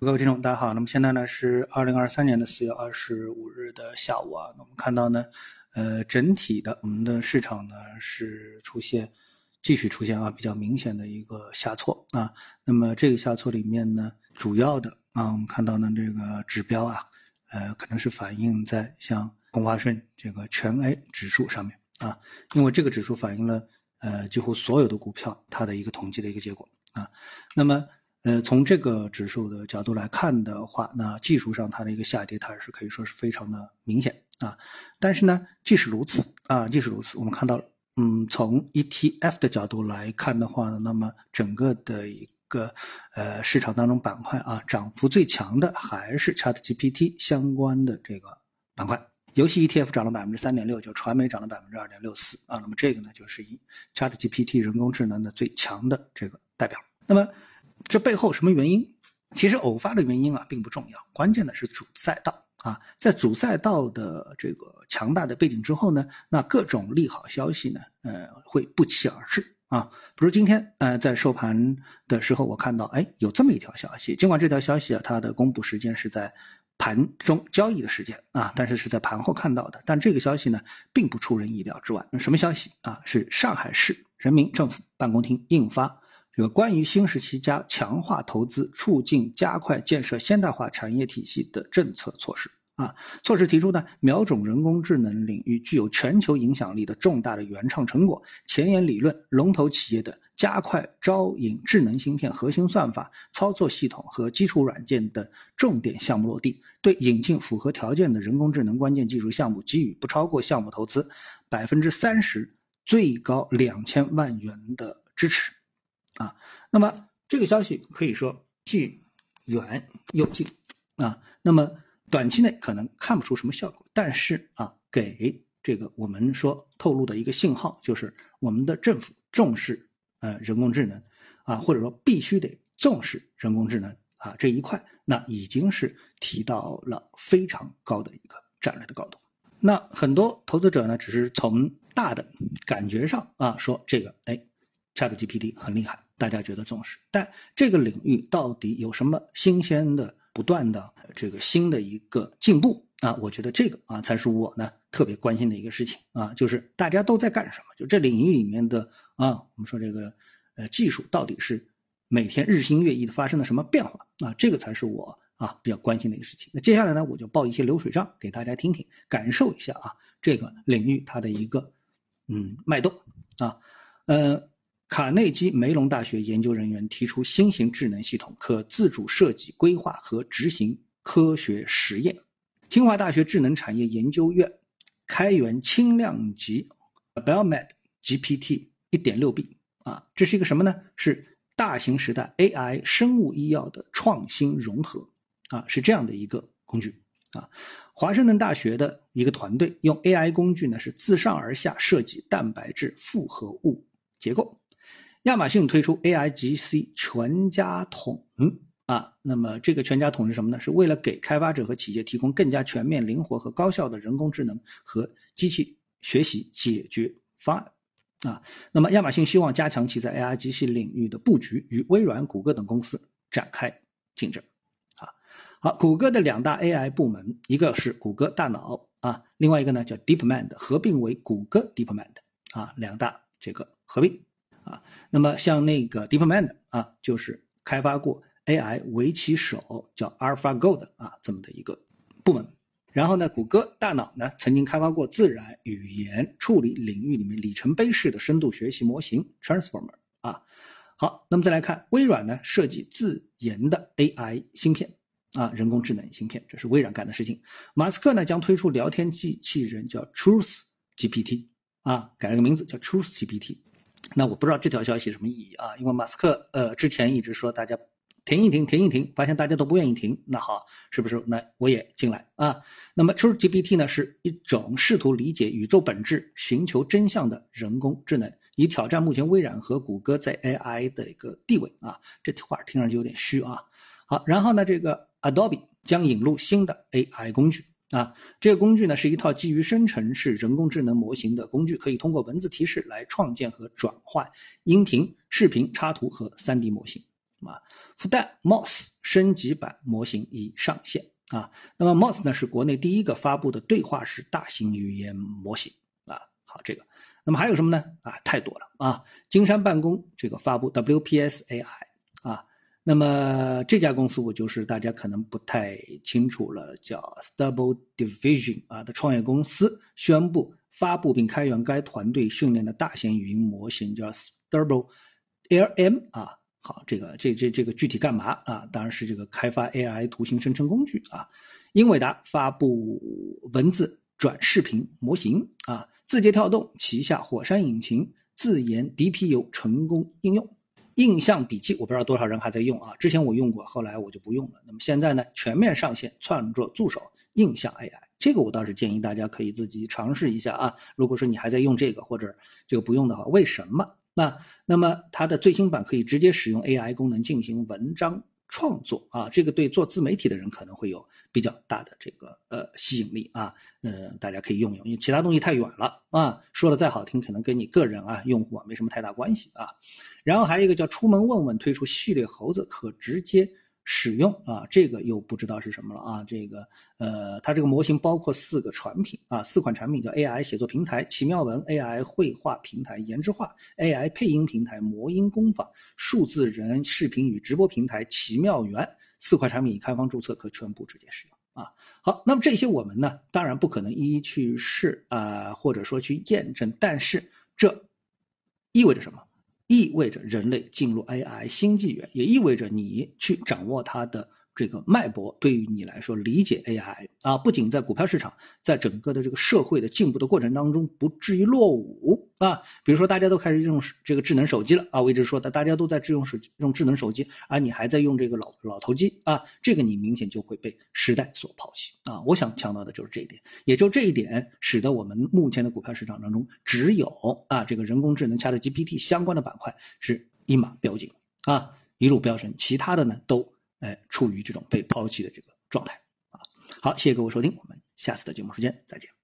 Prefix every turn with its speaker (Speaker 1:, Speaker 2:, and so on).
Speaker 1: 各位听众，大家好。那么现在呢是二零二三年的四月二十五日的下午啊。那我们看到呢，呃，整体的我们的市场呢是出现继续出现啊比较明显的一个下挫啊。那么这个下挫里面呢，主要的啊，我们看到呢这个指标啊，呃，可能是反映在像红花顺这个全 A 指数上面啊，因为这个指数反映了呃几乎所有的股票它的一个统计的一个结果啊。那么呃，从这个指数的角度来看的话，那技术上它的一个下跌态势可以说是非常的明显啊。但是呢，即使如此啊，即使如此，我们看到，嗯，从 ETF 的角度来看的话呢，那么整个的一个呃市场当中板块啊，涨幅最强的还是 ChatGPT 相关的这个板块。游戏 ETF 涨了百分之三点六，就传媒涨了百分之二点六四啊。那么这个呢，就是以 ChatGPT 人工智能的最强的这个代表。那么这背后什么原因？其实偶发的原因啊并不重要，关键的是主赛道啊，在主赛道的这个强大的背景之后呢，那各种利好消息呢，呃，会不期而至啊。比如今天呃在收盘的时候，我看到哎有这么一条消息，尽管这条消息啊它的公布时间是在盘中交易的时间啊，但是是在盘后看到的，但这个消息呢并不出人意料之外。什么消息啊？是上海市人民政府办公厅印发。这个关于新时期加强化投资、促进加快建设现代化产业体系的政策措施啊，措施提出呢，瞄准人工智能领域具有全球影响力的重大的原创成果、前沿理论、龙头企业的，加快招引智能芯片、核心算法、操作系统和基础软件等重点项目落地，对引进符合条件的人工智能关键技术项目给予不超过项目投资百分之三十、最高两千万元的支持。啊，那么这个消息可以说既远又近啊。那么短期内可能看不出什么效果，但是啊，给这个我们说透露的一个信号就是，我们的政府重视呃人工智能啊，或者说必须得重视人工智能啊这一块，那已经是提到了非常高的一个战略的高度。那很多投资者呢，只是从大的感觉上啊说这个哎，ChatGPT 很厉害。大家觉得重视，但这个领域到底有什么新鲜的、不断的这个新的一个进步啊？我觉得这个啊才是我呢特别关心的一个事情啊，就是大家都在干什么？就这领域里面的啊，我们说这个呃技术到底是每天日新月异的发生了什么变化啊？这个才是我啊比较关心的一个事情。那接下来呢，我就报一些流水账给大家听听，感受一下啊这个领域它的一个嗯脉动啊，呃。卡内基梅隆大学研究人员提出新型智能系统可自主设计、规划和执行科学实验。清华大学智能产业研究院开源轻量级 BioMed GPT 1.6B 啊，这是一个什么呢？是大型时代 AI 生物医药的创新融合啊，是这样的一个工具啊。华盛顿大学的一个团队用 AI 工具呢，是自上而下设计蛋白质复合物结构。亚马逊推出 AIGC 全家桶啊，那么这个全家桶是什么呢？是为了给开发者和企业提供更加全面、灵活和高效的人工智能和机器学习解决方案啊。那么亚马逊希望加强其在 AIGC 领域的布局，与微软、谷歌等公司展开竞争啊。好，谷歌的两大 AI 部门，一个是谷歌大脑啊，另外一个呢叫 DeepMind，合并为谷歌 DeepMind 啊，两大这个合并。啊，那么像那个 DeepMind 啊，就是开发过 AI 围棋手叫 AlphaGo 的啊这么的一个部门。然后呢，谷歌大脑呢曾经开发过自然语言处理领域里面里程碑式的深度学习模型 Transformer 啊。好，那么再来看微软呢，设计自研的 AI 芯片啊，人工智能芯片，这是微软干的事情。马斯克呢将推出聊天机器人叫 Truth GPT 啊，改了个名字叫 Truth GPT。那我不知道这条消息什么意义啊？因为马斯克呃之前一直说大家停一停，停一停，发现大家都不愿意停。那好，是不是那我也进来啊？那么 ChatGPT 呢是一种试图理解宇宙本质、寻求真相的人工智能，以挑战目前微软和谷歌在 AI 的一个地位啊。这话听上去有点虚啊。好，然后呢，这个 Adobe 将引入新的 AI 工具。啊，这个工具呢是一套基于生成式人工智能模型的工具，可以通过文字提示来创建和转换音频、视频、插图和 3D 模型。啊。复旦 MOS 升级版模型已上线啊。那么 MOS 呢是国内第一个发布的对话式大型语言模型啊。好，这个，那么还有什么呢？啊，太多了啊。金山办公这个发布 WPS AI。那么这家公司我就是大家可能不太清楚了，叫 Stable Division 啊的创业公司宣布发布并开源该团队训练的大型语音模型，叫 Stable LM 啊。好，这个这这这个具体干嘛啊？当然是这个开发 AI 图形生成工具啊。英伟达发布文字转视频模型啊。字节跳动旗下火山引擎自研 DPU 成功应用。印象笔记，我不知道多少人还在用啊。之前我用过，后来我就不用了。那么现在呢，全面上线创作助手印象 AI，这个我倒是建议大家可以自己尝试一下啊。如果说你还在用这个或者这个不用的话，为什么？那那么它的最新版可以直接使用 AI 功能进行文章。创作啊，这个对做自媒体的人可能会有比较大的这个呃吸引力啊，呃，大家可以用用，因为其他东西太远了啊，说的再好听，可能跟你个人啊用户啊没什么太大关系啊。然后还有一个叫出门问问推出系列猴子，可直接。使用啊，这个又不知道是什么了啊。这个呃，它这个模型包括四个产品啊，四款产品叫 AI 写作平台、奇妙文 AI 绘画平台、颜值画 AI 配音平台、魔音工坊、数字人视频与直播平台、奇妙园。四款产品已开放注册，可全部直接使用啊。好，那么这些我们呢，当然不可能一一去试啊，或者说去验证，但是这意味着什么？意味着人类进入 AI 新纪元，也意味着你去掌握它的。这个脉搏对于你来说，理解 AI 啊，不仅在股票市场，在整个的这个社会的进步的过程当中，不至于落伍啊。比如说，大家都开始用这个智能手机了啊，我一直说的，大家都在智用手机用智能手机，而你还在用这个老老头机啊，这个你明显就会被时代所抛弃啊。我想强调的就是这一点，也就这一点，使得我们目前的股票市场当中，只有啊这个人工智能加的 GPT 相关的板块是一马标进啊，一路飙升，其他的呢都。哎，处于这种被抛弃的这个状态啊。好，谢谢各位收听，我们下次的节目时间再见。